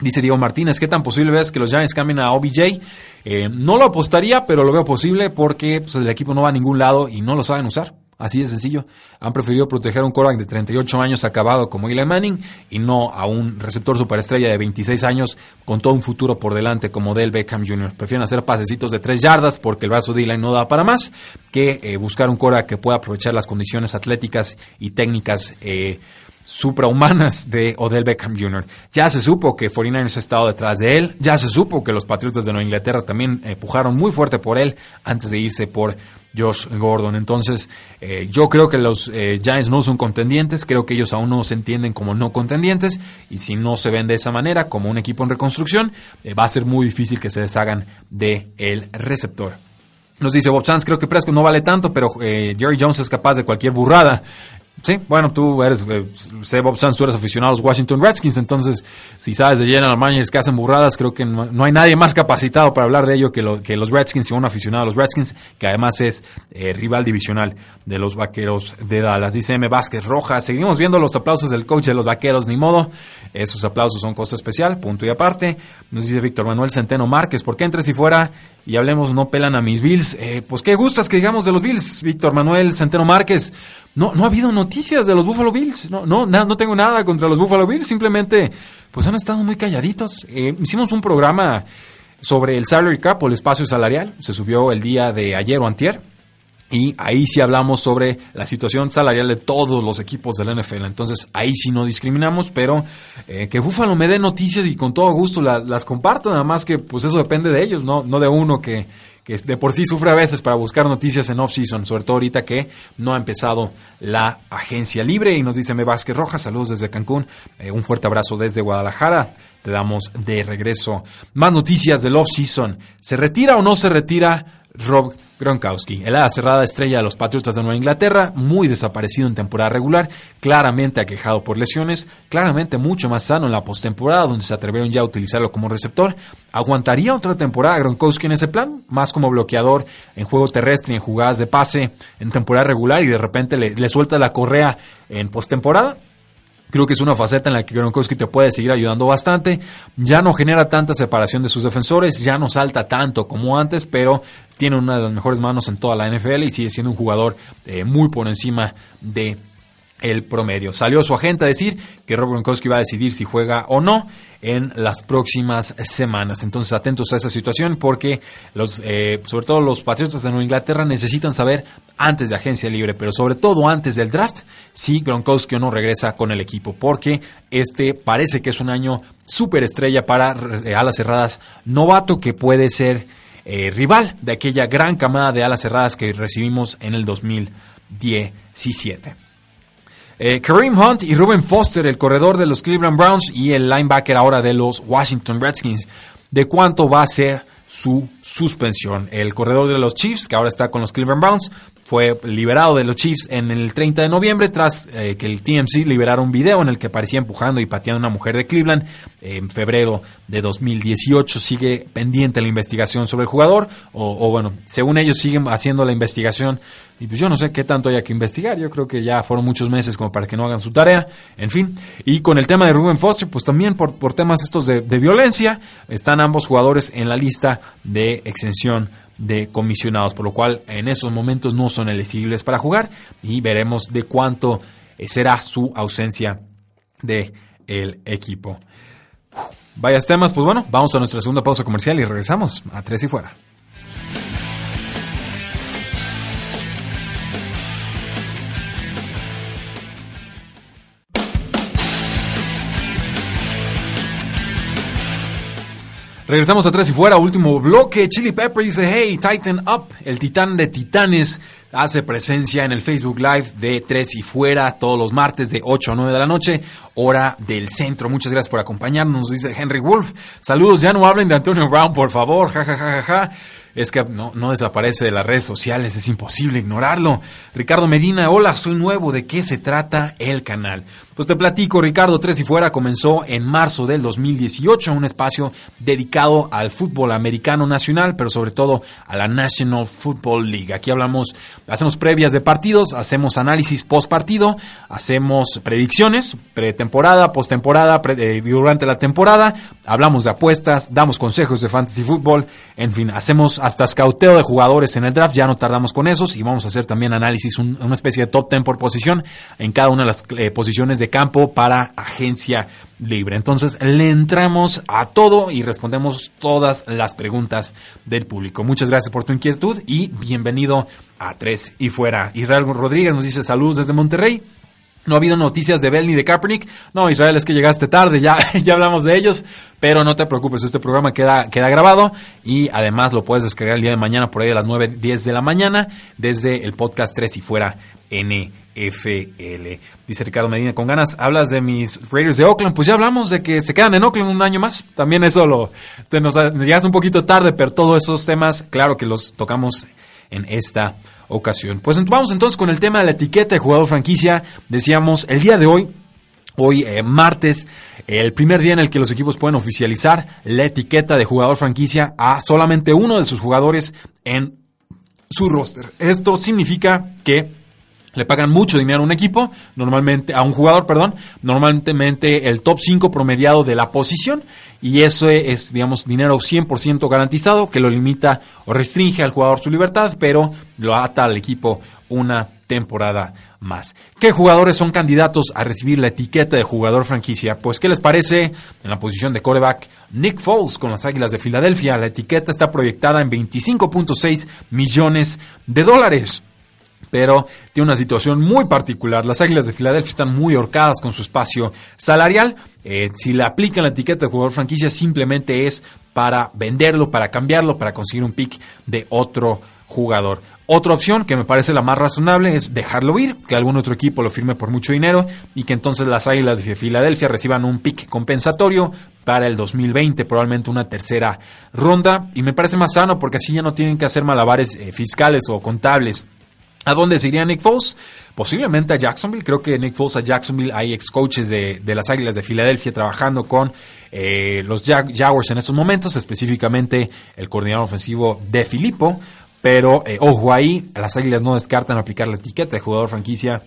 Dice Diego Martínez, ¿qué tan posible ves que los Giants cambien a OBJ? Eh, no lo apostaría, pero lo veo posible porque pues, el equipo no va a ningún lado y no lo saben usar. Así de sencillo. Han preferido proteger a un quarterback de 38 años acabado como Eli Manning y no a un receptor superestrella de 26 años con todo un futuro por delante como Del Beckham Jr. Prefieren hacer pasecitos de 3 yardas porque el brazo de Eli no da para más que eh, buscar un quarterback que pueda aprovechar las condiciones atléticas y técnicas eh, suprahumanas de Odell Beckham Jr. Ya se supo que 49ers ha estado detrás de él, ya se supo que los Patriotas de Nueva Inglaterra también empujaron muy fuerte por él antes de irse por Josh Gordon. Entonces, eh, yo creo que los eh, Giants no son contendientes, creo que ellos aún no se entienden como no contendientes, y si no se ven de esa manera, como un equipo en reconstrucción, eh, va a ser muy difícil que se deshagan de el receptor. Nos dice Bob Sanz, creo que Prescott no vale tanto, pero Jerry Jones es capaz de cualquier burrada. Sí, bueno, tú eres, eh, sé Bob Sanz, tú eres aficionado a los Washington Redskins, entonces si sabes de general managers que hacen burradas, creo que no, hay nadie más capacitado para hablar de ello que, lo, que los Redskins y un aficionado a los Redskins, que además es eh, rival divisional de los Vaqueros de Dallas. Dice M. Vázquez Rojas, seguimos viendo los aplausos del coach de los Vaqueros, ni modo, esos aplausos son cosa especial, punto y aparte. Nos dice Víctor Manuel Centeno Márquez, ¿por qué entre si fuera y hablemos no pelan a mis Bills? Eh, pues qué gustas que digamos de los Bills, Víctor Manuel Centeno Márquez. No, no ha habido noticias de los Buffalo Bills. No, no, no tengo nada contra los Buffalo Bills. Simplemente, pues han estado muy calladitos. Eh, hicimos un programa sobre el salary cap o el espacio salarial. Se subió el día de ayer o antier. Y ahí sí hablamos sobre la situación salarial de todos los equipos de la NFL. Entonces ahí sí no discriminamos, pero eh, que Búfalo me dé noticias y con todo gusto las comparto. Nada más que pues eso depende de ellos, no, no de uno que, que de por sí sufre a veces para buscar noticias en off-season, sobre todo ahorita que no ha empezado la agencia libre. Y nos dice Me Vázquez Rojas, saludos desde Cancún, eh, un fuerte abrazo desde Guadalajara. Te damos de regreso más noticias del off-season. ¿Se retira o no se retira? Rob Gronkowski, el ala cerrada estrella de los Patriotas de Nueva Inglaterra, muy desaparecido en temporada regular, claramente aquejado por lesiones, claramente mucho más sano en la postemporada, donde se atrevieron ya a utilizarlo como receptor. ¿Aguantaría otra temporada Gronkowski en ese plan? Más como bloqueador en juego terrestre en jugadas de pase en temporada regular y de repente le, le suelta la correa en postemporada. Creo que es una faceta en la que Gronkowski te puede seguir ayudando bastante. Ya no genera tanta separación de sus defensores, ya no salta tanto como antes, pero tiene una de las mejores manos en toda la NFL y sigue siendo un jugador eh, muy por encima de el promedio. Salió su agente a decir que Rob Gronkowski va a decidir si juega o no en las próximas semanas. Entonces atentos a esa situación porque los, eh, sobre todo los Patriotas de Nueva Inglaterra necesitan saber antes de agencia libre, pero sobre todo antes del draft, si Gronkowski o no regresa con el equipo, porque este parece que es un año súper estrella para eh, alas cerradas novato que puede ser eh, rival de aquella gran camada de alas cerradas que recibimos en el 2017. Eh, Kareem Hunt y Ruben Foster, el corredor de los Cleveland Browns y el linebacker ahora de los Washington Redskins. ¿De cuánto va a ser su suspensión? El corredor de los Chiefs, que ahora está con los Cleveland Browns, fue liberado de los Chiefs en el 30 de noviembre tras eh, que el TMC liberara un video en el que aparecía empujando y pateando a una mujer de Cleveland. En febrero de 2018 sigue pendiente la investigación sobre el jugador, o, o bueno, según ellos siguen haciendo la investigación y pues yo no sé qué tanto haya que investigar. Yo creo que ya fueron muchos meses como para que no hagan su tarea. En fin. Y con el tema de Ruben Foster, pues también por, temas estos de violencia, están ambos jugadores en la lista de exención de comisionados, por lo cual en esos momentos no son elegibles para jugar y veremos de cuánto eh, será su ausencia de el equipo. Vayas temas, pues bueno, vamos a nuestra segunda pausa comercial y regresamos a Tres y Fuera. Regresamos a Tres y Fuera, último bloque. Chili Pepper dice, hey, Titan Up, el titán de titanes, hace presencia en el Facebook Live de Tres y Fuera todos los martes de 8 a 9 de la noche, hora del centro. Muchas gracias por acompañarnos, dice Henry Wolf. Saludos, ya no hablen de Antonio Brown, por favor, ja, ja, ja, ja, ja es que no, no desaparece de las redes sociales, es imposible ignorarlo. Ricardo Medina, hola, soy nuevo, ¿de qué se trata el canal? Pues te platico, Ricardo Tres y Fuera comenzó en marzo del 2018, un espacio dedicado al fútbol americano nacional, pero sobre todo a la National Football League. Aquí hablamos, hacemos previas de partidos, hacemos análisis post partido, hacemos predicciones, pretemporada, postemporada, pre, eh, durante la temporada, hablamos de apuestas, damos consejos de fantasy fútbol, en fin, hacemos hasta scouteo de jugadores en el draft, ya no tardamos con esos y vamos a hacer también análisis, una especie de top 10 por posición en cada una de las eh, posiciones de campo para agencia libre. Entonces le entramos a todo y respondemos todas las preguntas del público. Muchas gracias por tu inquietud y bienvenido a Tres y Fuera. Israel Rodríguez nos dice saludos desde Monterrey. No ha habido noticias de Bell ni de Kaepernick. No, Israel, es que llegaste tarde, ya, *laughs* ya hablamos de ellos. Pero no te preocupes, este programa queda, queda grabado y además lo puedes descargar el día de mañana por ahí a las 9, 10 de la mañana desde el podcast 3 y fuera NFL. Dice Ricardo Medina, con ganas, hablas de mis Raiders de Oakland. Pues ya hablamos de que se quedan en Oakland un año más. También eso lo, te nos llegas un poquito tarde, pero todos esos temas, claro que los tocamos en esta ocasión. Pues vamos entonces con el tema de la etiqueta de jugador franquicia. Decíamos, el día de hoy Hoy, eh, martes, el primer día en el que los equipos pueden oficializar la etiqueta de jugador franquicia a solamente uno de sus jugadores en su roster. Esto significa que le pagan mucho dinero a un equipo, normalmente, a un jugador, perdón, normalmente el top 5 promediado de la posición, y eso es, digamos, dinero 100% garantizado, que lo limita o restringe al jugador su libertad, pero lo ata al equipo una temporada más. ¿Qué jugadores son candidatos a recibir la etiqueta de jugador franquicia? Pues, ¿qué les parece en la posición de coreback? Nick Foles con las Águilas de Filadelfia. La etiqueta está proyectada en 25.6 millones de dólares pero tiene una situación muy particular. Las Águilas de Filadelfia están muy horcadas con su espacio salarial. Eh, si le aplican la etiqueta de jugador franquicia, simplemente es para venderlo, para cambiarlo, para conseguir un pick de otro jugador. Otra opción que me parece la más razonable es dejarlo ir, que algún otro equipo lo firme por mucho dinero y que entonces las Águilas de Filadelfia reciban un pick compensatorio para el 2020, probablemente una tercera ronda. Y me parece más sano porque así ya no tienen que hacer malabares eh, fiscales o contables ¿A dónde se iría Nick Foles? Posiblemente a Jacksonville. Creo que Nick Foles a Jacksonville hay ex coaches de, las Águilas de Filadelfia trabajando con eh, los Jaguars en estos momentos, específicamente el coordinador ofensivo de Filippo. Pero eh, ojo ahí, las Águilas no descartan aplicar la etiqueta de jugador franquicia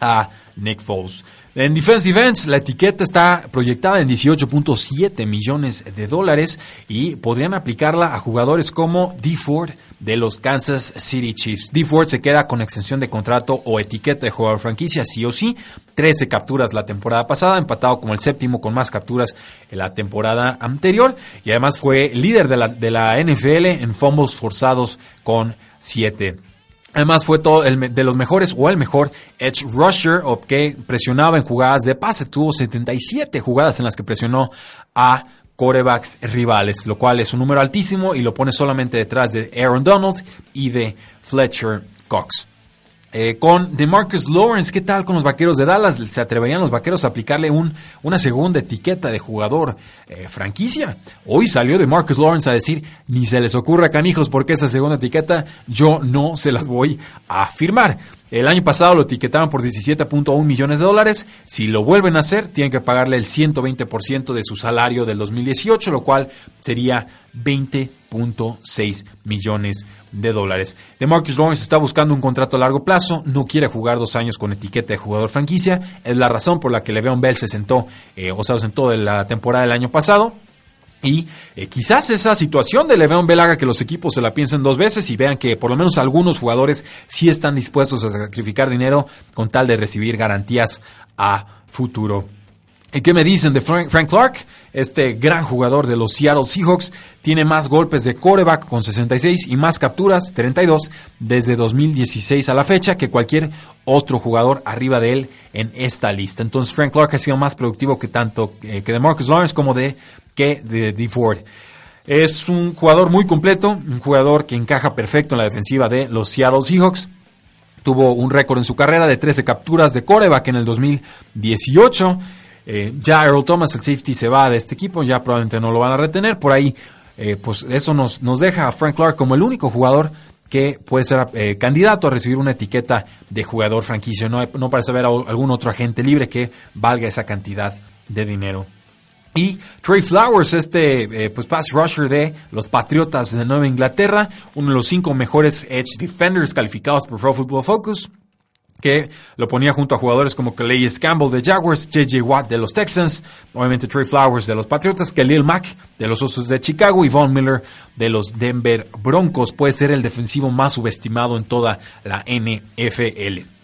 a Nick Foles. En Defensive Ends, la etiqueta está proyectada en 18.7 millones de dólares y podrían aplicarla a jugadores como D. Ford de los Kansas City Chiefs. D. Ford se queda con extensión de contrato o etiqueta de jugador franquicia, sí o sí. 13 capturas la temporada pasada, empatado como el séptimo con más capturas en la temporada anterior. Y además fue líder de la, de la NFL en fumbles forzados con 7 Además fue todo el de los mejores o el mejor edge rusher que presionaba en jugadas de pase. Tuvo 77 jugadas en las que presionó a corebacks rivales, lo cual es un número altísimo y lo pone solamente detrás de Aaron Donald y de Fletcher Cox. Eh, con DeMarcus Lawrence, ¿qué tal con los vaqueros de Dallas? ¿Se atreverían los vaqueros a aplicarle un, una segunda etiqueta de jugador eh, franquicia? Hoy salió DeMarcus Lawrence a decir: ni se les ocurra, canijos, porque esa segunda etiqueta yo no se las voy a firmar. El año pasado lo etiquetaron por 17.1 millones de dólares. Si lo vuelven a hacer, tienen que pagarle el 120% de su salario del 2018, lo cual sería 20.6 millones de dólares. De Marcus Lawrence está buscando un contrato a largo plazo, no quiere jugar dos años con etiqueta de jugador franquicia. Es la razón por la que Le'Veon Bell se sentó, eh, o sea, sentó en la temporada del año pasado. Y eh, quizás esa situación de Le'Veon Bell que los equipos se la piensen dos veces y vean que por lo menos algunos jugadores sí están dispuestos a sacrificar dinero con tal de recibir garantías a futuro. ¿Y qué me dicen de Frank, Clark? Este gran jugador de los Seattle Seahawks tiene más golpes de coreback con 66 y más capturas, 32, desde 2016 a la fecha que cualquier otro jugador arriba de él en esta lista. Entonces Frank Clark ha sido más productivo que tanto eh, que de Marcus Lawrence como de que de D. Ford. Es un jugador muy completo, un jugador que encaja perfecto en la defensiva de los Seattle Seahawks. Tuvo un récord en su carrera de 13 capturas de coreback en el 2018 eh, ya Earl Thomas, el safety, se va de este equipo, ya probablemente no lo van a retener. Por ahí, eh, pues eso nos, nos deja a Frank Clark como el único jugador que puede ser eh, candidato a recibir una etiqueta de jugador franquicio. No, parece haber algún otro agente libre que valga esa cantidad de dinero. Y Trey Flowers, este pues pass rusher de los Patriotas de Nueva Inglaterra, uno de los cinco mejores edge defenders calificados por Pro Football Focus que lo ponía junto a jugadores como Calais Campbell de Jaguars, J.J. Watt de los Texans, obviamente Trey Flowers de los Patriotas, Khalil Mack de los Osos de Chicago y Von Miller de los Denver Broncos. Puede ser el defensivo más subestimado en toda la NFL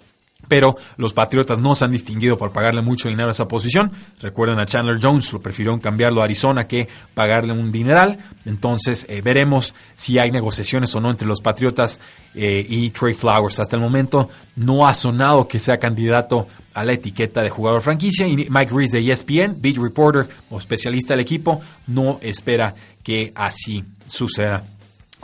pero los Patriotas no se han distinguido por pagarle mucho dinero a esa posición. Recuerden a Chandler Jones, lo prefirieron cambiarlo a Arizona que pagarle un dineral. Entonces eh, veremos si hay negociaciones o no entre los Patriotas eh, y Trey Flowers. Hasta el momento no ha sonado que sea candidato a la etiqueta de jugador franquicia y Mike Reese de ESPN, beat reporter o especialista del equipo, no espera que así suceda.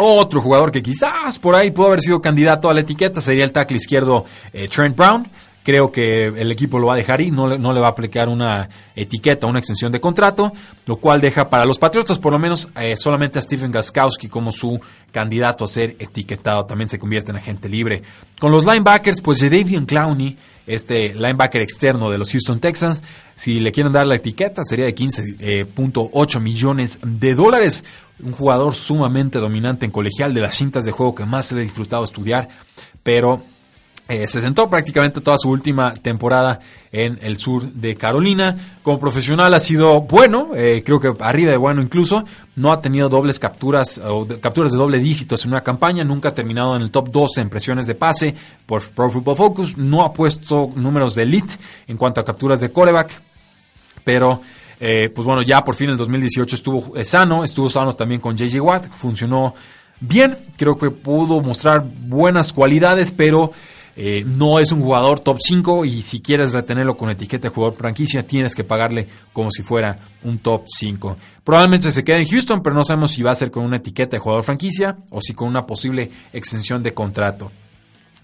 Otro jugador que quizás por ahí pudo haber sido candidato a la etiqueta sería el tackle izquierdo eh, Trent Brown, Creo que el equipo lo va a dejar y no le, no le va a aplicar una etiqueta, una extensión de contrato, lo cual deja para los Patriotas por lo menos eh, solamente a Stephen Gaskowski como su candidato a ser etiquetado. También se convierte en agente libre. Con los linebackers, pues Davian Clowney, este linebacker externo de los Houston Texans, si le quieren dar la etiqueta sería de 15.8 eh, millones de dólares. Un jugador sumamente dominante en colegial, de las cintas de juego que más se le ha disfrutado estudiar, pero eh, se sentó prácticamente toda su última temporada en el sur de Carolina. Como profesional ha sido bueno, eh, creo que arriba de bueno incluso. No ha tenido dobles capturas o capturas de doble dígitos en una campaña. Nunca ha terminado en el top 12 en presiones de pase por Pro Football Focus. No ha puesto números de elite en cuanto a capturas de coreback. Pero eh, pues bueno, ya por fin el 2018 estuvo sano. Estuvo sano también con JJ Watt. Funcionó bien. Creo que pudo mostrar buenas cualidades, pero eh, no es un jugador top 5 y si quieres retenerlo con etiqueta de jugador franquicia tienes que pagarle como si fuera un top 5. Probablemente se quede en Houston, pero no sabemos si va a ser con una etiqueta de jugador franquicia o si con una posible extensión de contrato.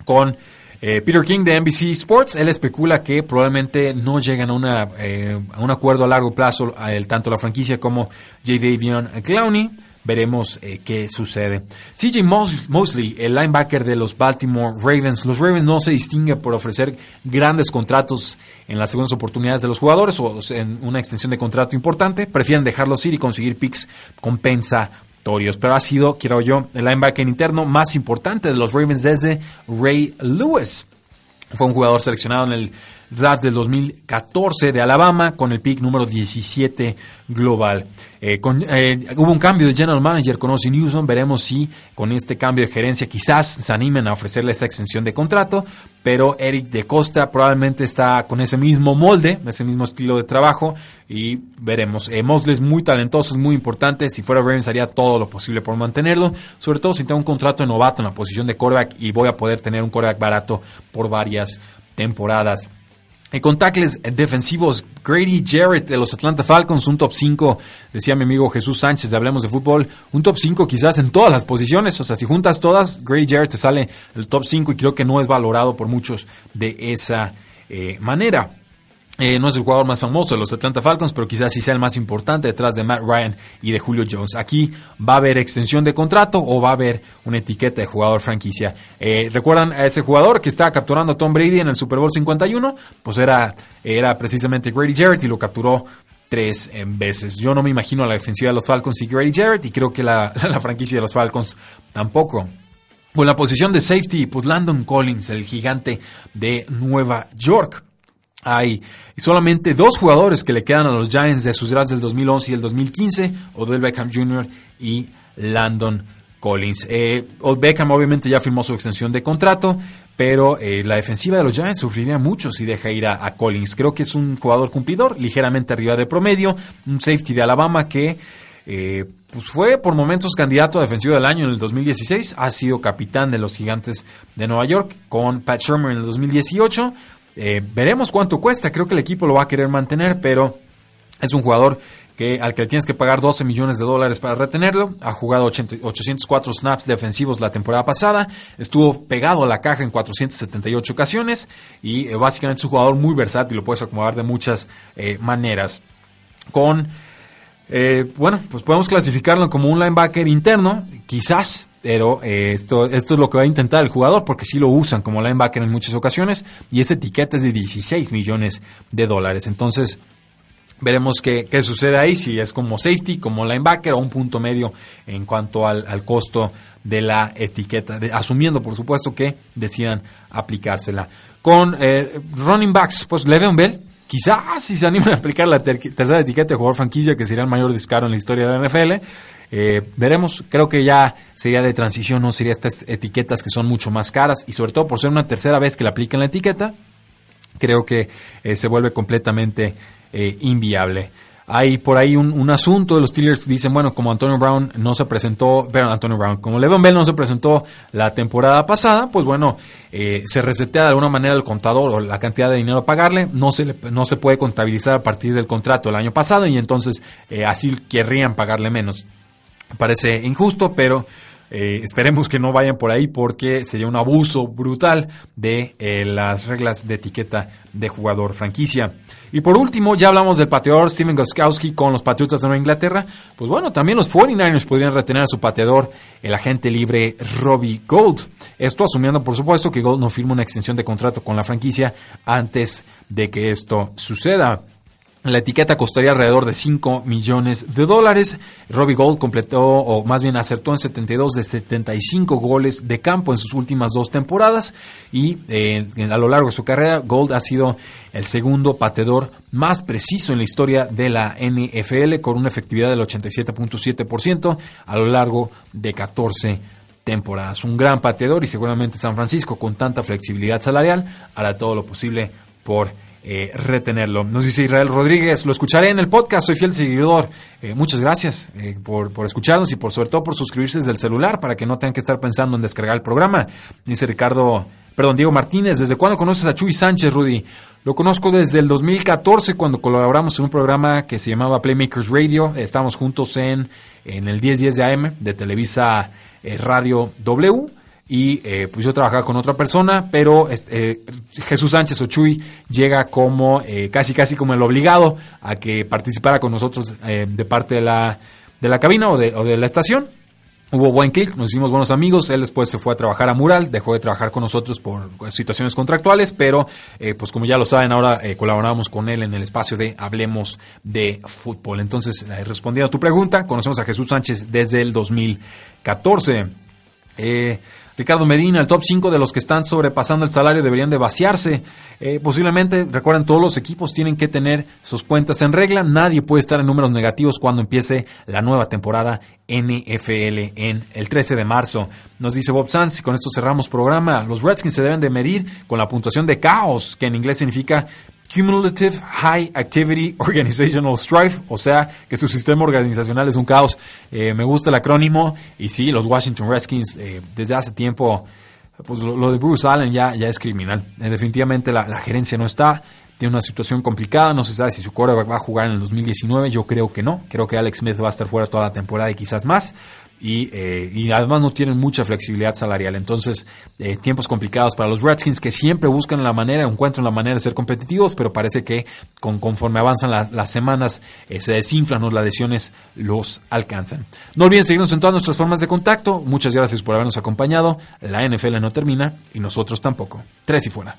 Con eh, Peter King de NBC Sports, él especula que probablemente no llegan a, una, eh, a un acuerdo a largo plazo tanto la franquicia como J. Davion Clowney veremos eh, qué sucede. CJ Mosley, el linebacker de los Baltimore Ravens. Los Ravens no se distinguen por ofrecer grandes contratos en las segundas oportunidades de los jugadores o en una extensión de contrato importante. Prefieren dejarlos ir y conseguir picks compensatorios. Pero ha sido, quiero yo, el linebacker interno más importante de los Ravens desde Ray Lewis. Fue un jugador seleccionado en el draft del 2014 de Alabama con el pick número 17 global. Eh, eh, hubo un cambio de general manager con Ozzy Newsom. Veremos si con este cambio de gerencia quizás se animen a ofrecerle esa extensión de contrato. Pero Eric de Costa probablemente está con ese mismo molde, ese mismo estilo de trabajo. Y veremos. Eh, Mosley es muy talentoso, es muy importante. Si fuera Ravens haría todo lo posible por mantenerlo. Sobre todo si tengo un contrato de novato en la posición de coreback y voy a poder tener un coreback barato por varias temporadas. Eh, con tackles defensivos, Grady Jarrett de los Atlanta Falcons, un top 5, decía mi amigo Jesús Sánchez de Hablemos de Fútbol, un top 5 quizás en todas las posiciones, o sea, si juntas todas, Grady Jarrett te sale el top 5 y creo que no es valorado por muchos de esa eh, manera. Eh, no es el jugador más famoso de los Atlanta Falcons, pero quizás sí sea el más importante detrás de Matt Ryan y de Julio Jones. Aquí va a haber extensión de contrato o va a haber una etiqueta de jugador franquicia. Eh, ¿Recuerdan a ese jugador que estaba capturando a Tom Brady en el Super Bowl 51? Pues era, era precisamente Grady Jarrett y lo capturó tres veces. Yo no me imagino la defensiva de los Falcons y Grady Jarrett y creo que la, *laughs* la franquicia de los Falcons tampoco. Con la posición de safety, pues Landon Collins, el gigante de Nueva York. Hay solamente dos jugadores que le quedan a los Giants de sus drafts del 2011 y el 2015, Odell Beckham Jr. y Landon Collins. Eh, Beckham obviamente ya firmó su extensión de contrato, pero eh, la defensiva de los Giants sufriría mucho si deja ir a, Collins. Creo que es un jugador cumplidor, ligeramente arriba de promedio, un safety de Alabama que eh, pues fue por momentos candidato a defensivo del año en el 2016, ha sido capitán de los Gigantes de Nueva York con Pat Shermer en el 2018 eh, veremos cuánto cuesta. Creo que el equipo lo va a querer mantener, pero es un jugador que, al que le tienes que pagar 12 millones de dólares para retenerlo. Ha jugado 804 snaps defensivos la temporada pasada. Estuvo pegado a la caja en 478 ocasiones. Y eh, básicamente es un jugador muy versátil. Lo puedes acomodar de muchas eh, maneras. Con. bueno, pues podemos clasificarlo como un linebacker interno. Quizás pero eh, esto, esto es lo que va a intentar el jugador porque sí lo usan como linebacker en muchas ocasiones y esa etiqueta es de 16 millones de dólares. Entonces, veremos qué, qué sucede ahí, si es como safety, como linebacker o un punto medio en cuanto al, costo de la etiqueta, asumiendo por supuesto que decidan aplicársela. Con eh, running backs, pues Le'Veon Bell, quizás si se animan a aplicar la tercera etiqueta de jugador franquicia, que sería el mayor descaro en la historia de la NFL, eh, veremos, creo que ya sería de transición, no sería estas etiquetas que son mucho más caras y sobre todo por ser una tercera vez que le aplican la etiqueta, creo que eh, se vuelve completamente eh, inviable. Hay por ahí un, asunto de los Steelers, dicen, bueno, como Antonio Brown no se presentó, pero Antonio Brown, como Levon Bell no se presentó la temporada pasada, pues bueno, se resetea de alguna manera el contador o la cantidad de dinero a pagarle, no se, no se puede contabilizar a partir del contrato del año pasado y entonces así querrían pagarle menos. Parece injusto, pero Eh, esperemos que no vayan por ahí porque sería un abuso brutal de eh, las reglas de etiqueta de jugador franquicia. Y por último, ya hablamos del pateador Steven Goskowski con los Patriotas de Nueva Inglaterra. Pues bueno, también los 49ers podrían retener a su pateador, el agente libre Robbie Gold. Esto asumiendo, por supuesto, que Gold no firma una extensión de contrato con la franquicia antes de que esto suceda. La etiqueta costaría alrededor de 5 millones de dólares. Robbie Gold completó, o más bien acertó en 72 de 75 goles de campo en sus últimas dos temporadas. Y eh, a lo largo de su carrera, Gold ha sido el segundo pateador más preciso en la historia de la NFL, con una efectividad del 87.7% a lo largo de 14 temporadas. Un gran pateador y seguramente San Francisco, con tanta flexibilidad salarial, hará todo lo posible por eh, retenerlo. Nos dice Israel Rodríguez, lo escucharé en el podcast, soy fiel seguidor. Eh, muchas gracias eh, por, por, escucharnos y por sobre todo por suscribirse desde el celular para que no tengan que estar pensando en descargar el programa. Dice Ricardo, perdón, Diego Martínez, ¿desde cuándo conoces a Chuy Sánchez, Rudy? Lo conozco desde el 2014 cuando colaboramos en un programa que se llamaba Playmakers Radio. Estábamos juntos en, en el 1010 de AM de Televisa Radio W y eh, pues yo trabajaba con otra persona, pero eh, Jesús Sánchez Ochuy llega como eh, casi casi como el obligado a que participara con nosotros de parte de la, de la cabina o de, o de la estación. Hubo buen clic, nos hicimos buenos amigos, él después se fue a trabajar a Mural, dejó de trabajar con nosotros por situaciones contractuales, pero pues como ya lo saben, ahora colaboramos con él en el espacio de Hablemos de Fútbol. Entonces, respondiendo a tu pregunta, conocemos a Jesús Sánchez desde el 2014. Eh, Ricardo Medina, el top 5 de los que están sobrepasando el salario deberían de vaciarse. Eh, posiblemente, recuerden, todos los equipos tienen que tener sus cuentas en regla. Nadie puede estar en números negativos cuando empiece la nueva temporada NFL en el 13 de marzo. Nos dice Bob Sanz, y con esto cerramos programa. Los Redskins se deben de medir con la puntuación de caos, que en inglés significa Cumulative High Activity Organizational Strife, o sea que su sistema organizacional es un caos. Eh, me gusta el acrónimo y sí, los Washington Redskins eh, desde hace tiempo, pues lo, de Bruce Allen ya, ya es criminal. Eh, definitivamente la, la, gerencia no está, tiene una situación complicada, no se sabe si su core va a jugar en el 2019, yo creo que no, creo que Alex Smith va a estar fuera toda la temporada y quizás más y, eh, y, además no tienen mucha flexibilidad salarial. Entonces, eh, tiempos complicados para los Redskins que siempre buscan la manera, encuentran la manera de ser competitivos, pero parece que con, conforme avanzan las semanas eh, se desinflan o las lesiones los alcanzan. No olviden seguirnos en todas nuestras formas de contacto. Muchas gracias por habernos acompañado. La NFL no termina y nosotros tampoco. Tres y fuera.